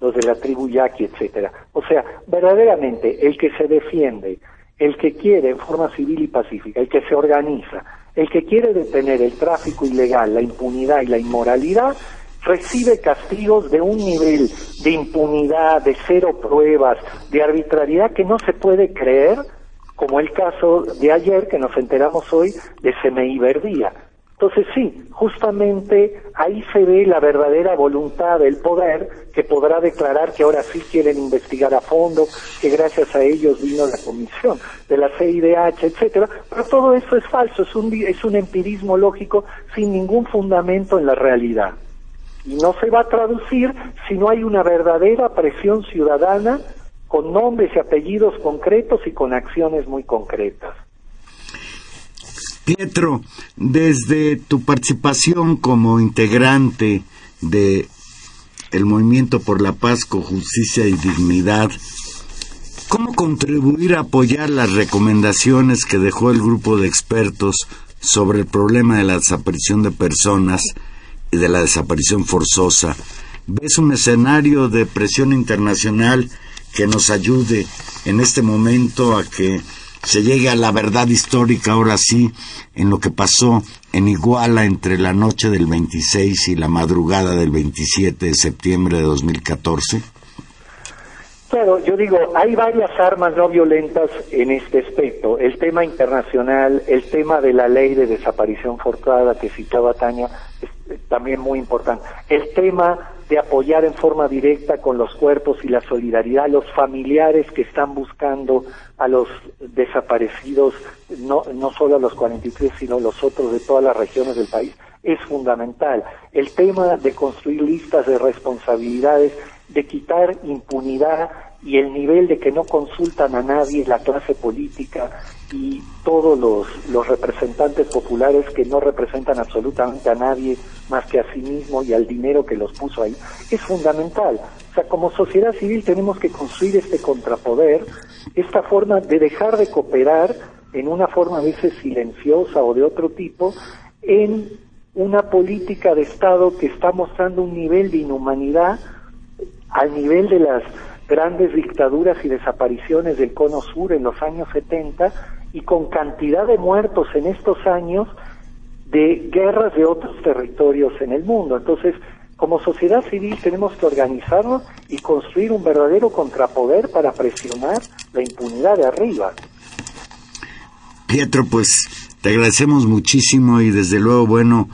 los de la tribu Yaqui, etcétera. O sea, verdaderamente el que se defiende, el que quiere en forma civil y pacífica, el que se organiza, el que quiere detener el tráfico ilegal, la impunidad y la inmoralidad, recibe castigos de un nivel de impunidad, de cero pruebas, de arbitrariedad que no se puede creer, como el caso de ayer que nos enteramos hoy de CMI Verdía. Entonces sí, justamente ahí se ve la verdadera voluntad del poder que podrá declarar que ahora sí quieren investigar a fondo, que gracias a ellos vino la comisión de la CIDH, etcétera, pero todo eso es falso, es un es un empirismo lógico sin ningún fundamento en la realidad. Y no se va a traducir si no hay una verdadera presión ciudadana con nombres y apellidos concretos y con acciones muy concretas. Pietro, desde tu participación como integrante de el Movimiento por la Paz con Justicia y Dignidad, ¿cómo contribuir a apoyar las recomendaciones que dejó el grupo de expertos sobre el problema de la desaparición de personas y de la desaparición forzosa? ¿Ves un escenario de presión internacional que nos ayude en este momento a que se llegue a la verdad histórica ahora sí en lo que pasó en Iguala entre la noche del 26 y la madrugada del 27 de septiembre de 2014? Claro, yo digo, hay varias armas no violentas en este aspecto. El tema internacional, el tema de la ley de desaparición forzada que citaba Tania, es también muy importante. El tema de apoyar en forma directa con los cuerpos y la solidaridad a los familiares que están buscando a los desaparecidos, no, no solo a los 43, sino los otros de todas las regiones del país, es fundamental. El tema de construir listas de responsabilidades de quitar impunidad y el nivel de que no consultan a nadie la clase política y todos los, los representantes populares que no representan absolutamente a nadie más que a sí mismo y al dinero que los puso ahí, es fundamental. O sea, como sociedad civil tenemos que construir este contrapoder, esta forma de dejar de cooperar en una forma a veces silenciosa o de otro tipo, en una política de Estado que está mostrando un nivel de inhumanidad al nivel de las grandes dictaduras y desapariciones del cono sur en los años 70 y con cantidad de muertos en estos años de guerras de otros territorios en el mundo. Entonces, como sociedad civil tenemos que organizarnos y construir un verdadero contrapoder para presionar la impunidad de arriba. Pietro, pues te agradecemos muchísimo y desde luego, bueno,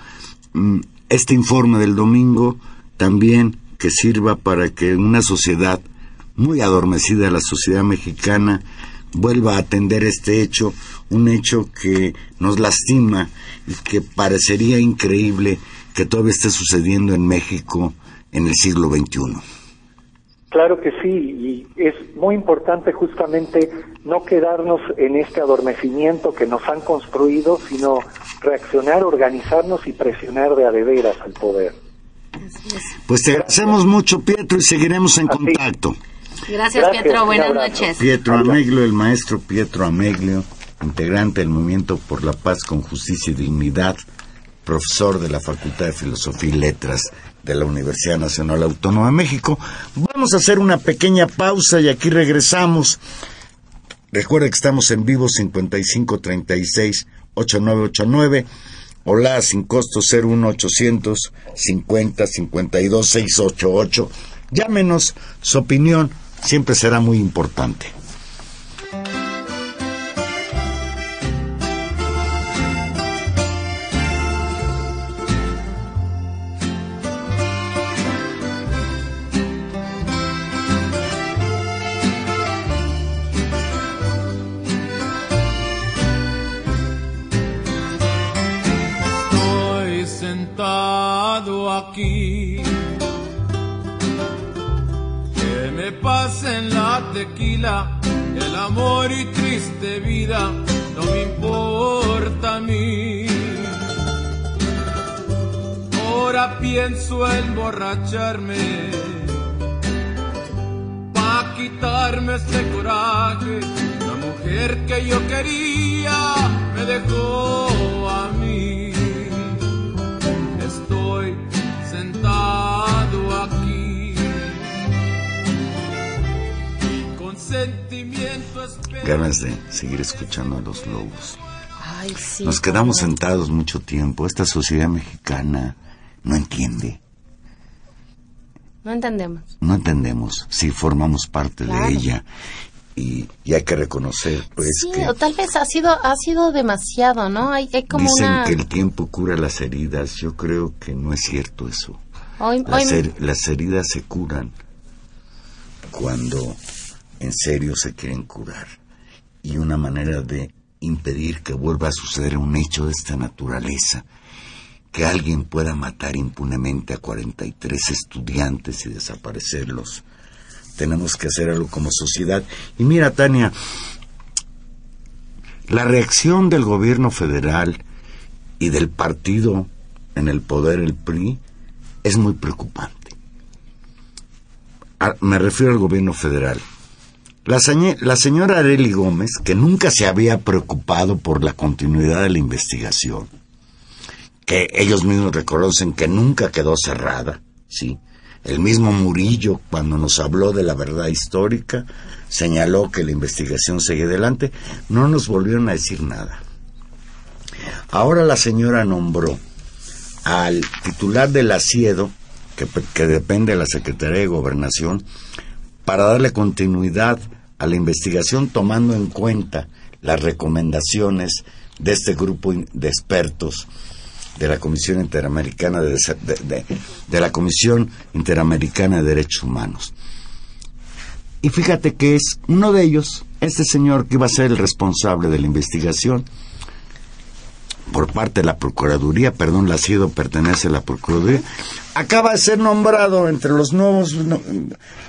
mm, este informe del domingo también que sirva para que una sociedad muy adormecida, la sociedad mexicana, vuelva a atender este hecho, un hecho que nos lastima y que parecería increíble que todavía esté sucediendo en México en el siglo XXI. Claro que sí, y es muy importante justamente no quedarnos en este adormecimiento que nos han construido, sino reaccionar, organizarnos y presionar de a de veras al poder. Pues te agradecemos mucho, Pietro, y seguiremos en contacto. Gracias, Pietro. Buenas noches. Pietro Ameglio, el maestro Pietro Ameglio, integrante del Movimiento por la Paz con Justicia y Dignidad, profesor de la Facultad de Filosofía y Letras de la Universidad Nacional Autónoma de México. Vamos a hacer una pequeña pausa y aquí regresamos. Recuerda que estamos en vivo 5536 8989 Hola, sin costo 01800 50 52 688. Llámenos, su opinión siempre será muy importante. Emborracharme pa' quitarme este coraje. La mujer que yo quería me dejó a mí. Estoy sentado aquí. Y con sentimiento espero- Ganas de seguir escuchando a los lobos. Ay, sí. Nos quedamos sentados mucho tiempo. Esta sociedad mexicana no entiende. No entendemos. No entendemos si formamos parte Claro. de ella. Y, y hay que reconocer, pues, sí, que o tal vez ha sido, ha sido demasiado, ¿no? Hay, hay como dicen una... que el tiempo cura las heridas. Yo creo que no es cierto eso. Hoy, Las, hoy- her- las heridas se curan cuando en serio se quieren curar. Y una manera de impedir que vuelva a suceder un hecho de esta naturaleza, que alguien pueda matar impunemente a 43 estudiantes y desaparecerlos. Tenemos que hacer algo como sociedad. Y mira, Tania, la reacción del gobierno federal y del partido en el poder, el PRI, es muy preocupante. Ah, Me refiero al gobierno federal. La, señora Areli Gómez, que nunca se había preocupado por la continuidad de la investigación, que ellos mismos reconocen que nunca quedó cerrada, ¿sí? El mismo Murillo, cuando nos habló de la verdad histórica, señaló que la investigación seguía adelante, no nos volvieron a decir nada. Ahora la señora nombró al titular del asiedo, que, que depende de la Secretaría de Gobernación, para darle continuidad a la investigación tomando en cuenta las recomendaciones de este grupo de expertos de la Comisión Interamericana de, de- la Comisión Interamericana de Derechos Humanos. Y fíjate que es uno de ellos, este señor que iba a ser el responsable de la investigación, por parte de la Procuraduría, perdón, la CIDO pertenece a la Procuraduría, acaba de ser nombrado entre los nuevos no-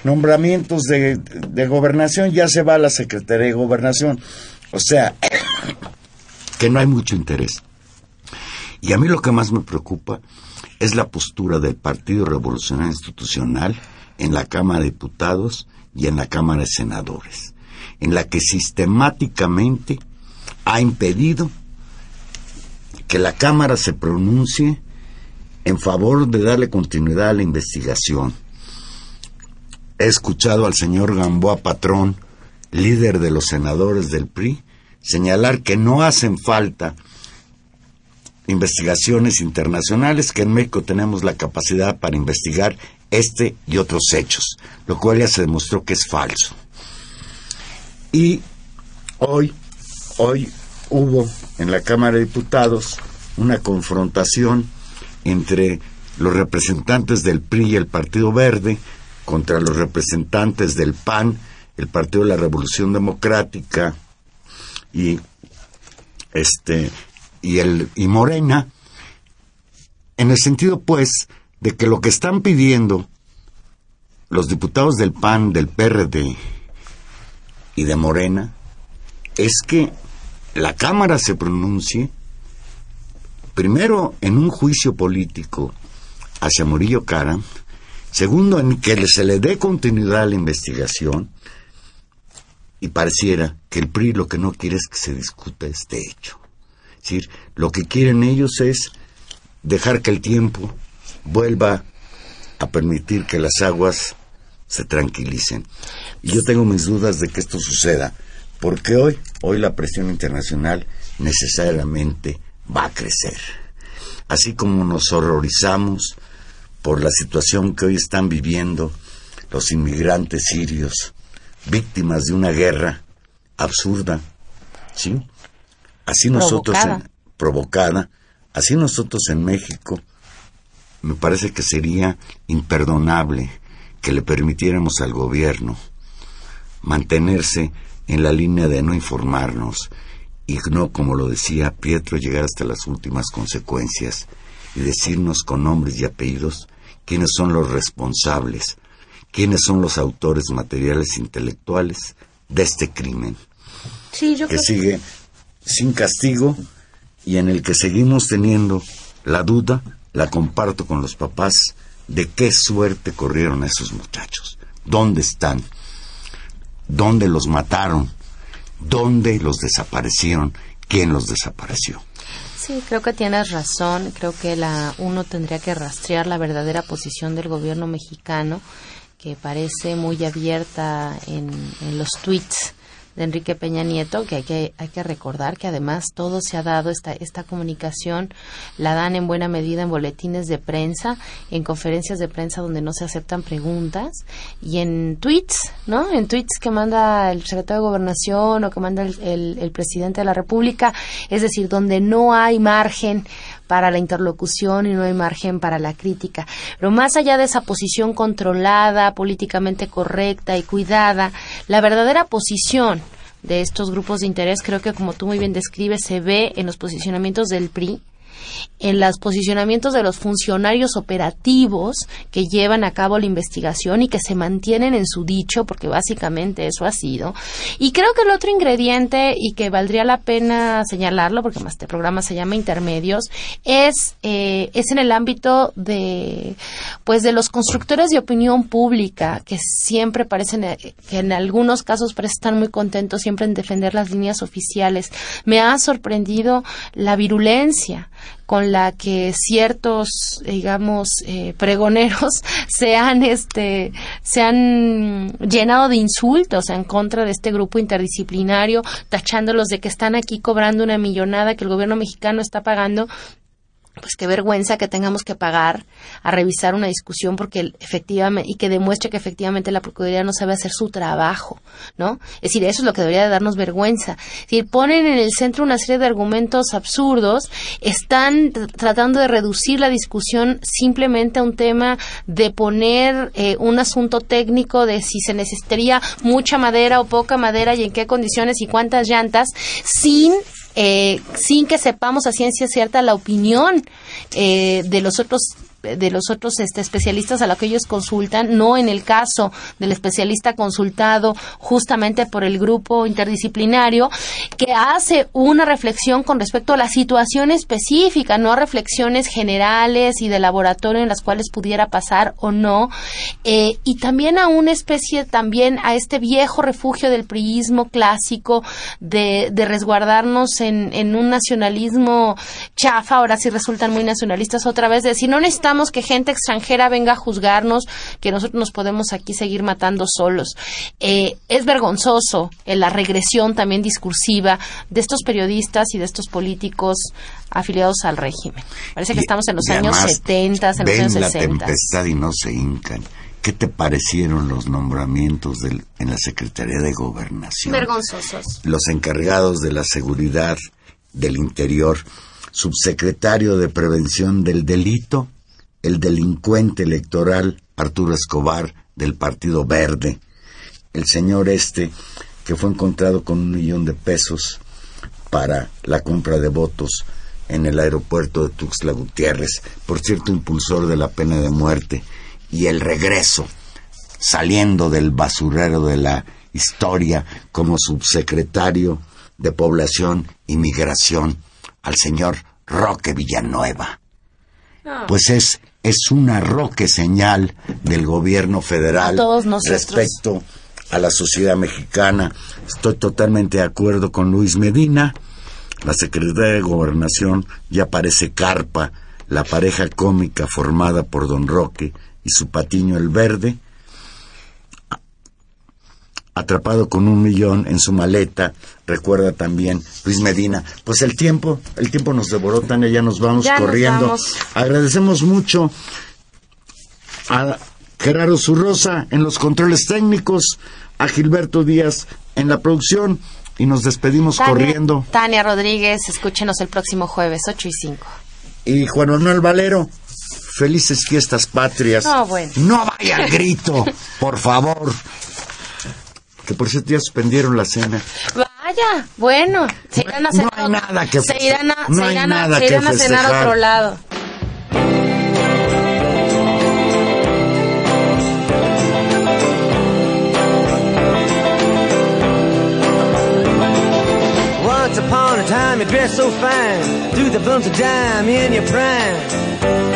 nombramientos de, de gobernación, ya se va a la Secretaría de Gobernación. O sea, que no hay mucho interés. Y a mí lo que más me preocupa es la postura del Partido Revolucionario Institucional en la Cámara de Diputados y en la Cámara de Senadores, en la que sistemáticamente ha impedido que la Cámara se pronuncie en favor de darle continuidad a la investigación. He escuchado al señor Gamboa Patrón, líder de los senadores del PRI, señalar que no hacen falta investigaciones internacionales, que en México tenemos la capacidad para investigar este y otros hechos, lo cual ya se demostró que es falso. Y hoy, hoy hubo en la Cámara de Diputados una confrontación entre los representantes del PRI y el Partido Verde contra los representantes del PAN, el Partido de la Revolución Democrática y este y el y Morena en el sentido pues de que lo que están pidiendo los diputados del PAN, del PRD y de Morena es que la Cámara se pronuncie primero en un juicio político hacia Murillo Cara, segundo en que se le dé continuidad a la investigación y pareciera que el PRI lo que no quiere es que se discuta este hecho. Decir, lo que quieren ellos es dejar que el tiempo vuelva a permitir que las aguas se tranquilicen. Y yo tengo mis dudas de que esto suceda, porque hoy, hoy la presión internacional necesariamente va a crecer. Así como nos horrorizamos por la situación que hoy están viviendo los inmigrantes sirios, víctimas de una guerra absurda, ¿sí? Así nosotros Provocada. en- provocada, así nosotros en México me parece que sería imperdonable que le permitiéramos al gobierno mantenerse en la línea de no informarnos y no, como lo decía Pietro, llegar hasta las últimas consecuencias y decirnos con nombres y apellidos quiénes son los responsables, quiénes son los autores materiales intelectuales de este crimen, Sí, yo que creo sigue sin castigo y en el que seguimos teniendo la duda, la comparto con los papás, de qué suerte corrieron esos muchachos, dónde están, dónde los mataron, dónde los desaparecieron, quién los desapareció. Sí, creo que tienes razón. Creo que la uno tendría que rastrear la verdadera posición del gobierno mexicano, que parece muy abierta en, en los tweets de Enrique Peña Nieto, que hay, que hay que recordar que además todo se ha dado, esta, esta comunicación la dan en buena medida en boletines de prensa, en conferencias de prensa donde no se aceptan preguntas y en tweets, ¿no? En tweets que manda el secretario de Gobernación o que manda el, el- el presidente de la República, es decir, donde no hay margen para la interlocución y no hay margen para la crítica. Pero más allá de esa posición controlada, políticamente correcta y cuidada, la verdadera posición de estos grupos de interés, creo que como tú muy bien describes, se ve en los posicionamientos del PRI, en los posicionamientos de los funcionarios operativos que llevan a cabo la investigación y que se mantienen en su dicho, porque básicamente eso ha sido. Y creo que el otro ingrediente, y que valdría la pena señalarlo, porque más este programa se llama Intermedios, es, eh, es en el ámbito de, pues, de los constructores de opinión pública, que siempre parecen, eh, que en algunos casos estar muy contentos siempre en defender las líneas oficiales. Me ha sorprendido la virulencia con la que ciertos digamos eh, pregoneros se han este se han llenado de insultos en contra de este grupo interdisciplinario tachándolos de que están aquí cobrando una millonada que el gobierno mexicano está pagando pues qué vergüenza que tengamos que pagar a revisar una discusión porque efectivamente y que demuestre que efectivamente la procuraduría no sabe hacer su trabajo, ¿no? Es decir, eso es lo que debería de darnos vergüenza. Es decir, ponen en el centro una serie de argumentos absurdos, están tr- tratando de reducir la discusión simplemente a un tema de poner eh, un asunto técnico de si se necesitaría mucha madera o poca madera y en qué condiciones y cuántas llantas, sin eh, sin que sepamos a ciencia cierta la opinión eh, de los otros de los otros este, especialistas a los que ellos consultan, no en el caso del especialista consultado justamente por el grupo interdisciplinario, que hace una reflexión con respecto a la situación específica, no reflexiones generales y de laboratorio en las cuales pudiera pasar o no, eh, y también a una especie, también a este viejo refugio del priismo clásico de, de resguardarnos en, en un nacionalismo chafa, ahora sí resultan muy nacionalistas otra vez, de decir, no necesitamos que gente extranjera venga a juzgarnos, que nosotros nos podemos aquí seguir matando solos. Eh, es vergonzoso eh, la regresión también discursiva de estos periodistas y de estos políticos afiliados al régimen. Parece que Y- estamos en los años además 70, en los ven años la 60. tempestad y no se hincan. ¿Qué te parecieron los nombramientos del- en la Secretaría de Gobernación? Vergonzosos. Los encargados de la seguridad del interior, subsecretario de Prevención del Delito, el delincuente electoral Arturo Escobar del Partido Verde, el señor este que fue encontrado con un millón de pesos para la compra de votos en el aeropuerto de Tuxtla Gutiérrez, por cierto impulsor de la pena de muerte, y el regreso, saliendo del basurero de la historia como subsecretario de Población y Migración, al señor Roque Villanueva. Pues es, es una roque señal del gobierno federal todos respecto a la sociedad mexicana. Estoy totalmente de acuerdo con Luis Medina. La Secretaría de Gobernación ya parece carpa, la pareja cómica formada por Don Roque y su patiño el verde, atrapado con un millón en su maleta, recuerda también Luis Medina. Pues el tiempo, el tiempo nos devoró, Tania, ya nos vamos Ya nos corriendo. vamos. Agradecemos mucho a Gerardo Zurrosa en los controles técnicos, a Gilberto Díaz en la producción y nos despedimos Tania, corriendo. Tania Rodríguez, escúchenos el próximo jueves, 8 y 5. Y Juan Manuel Valero, felices fiestas patrias. No, bueno. No vaya al grito, por favor que por cierto ya suspendieron la cena. Vaya, bueno, se irán a cenar. No hay nada que se irán a, no se irán a, se irán a cenar a otro lado. Once upon a time you dressed so fine, through the bumps of dime in your prime.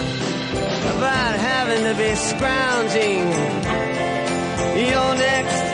about having to be scrounging. Your next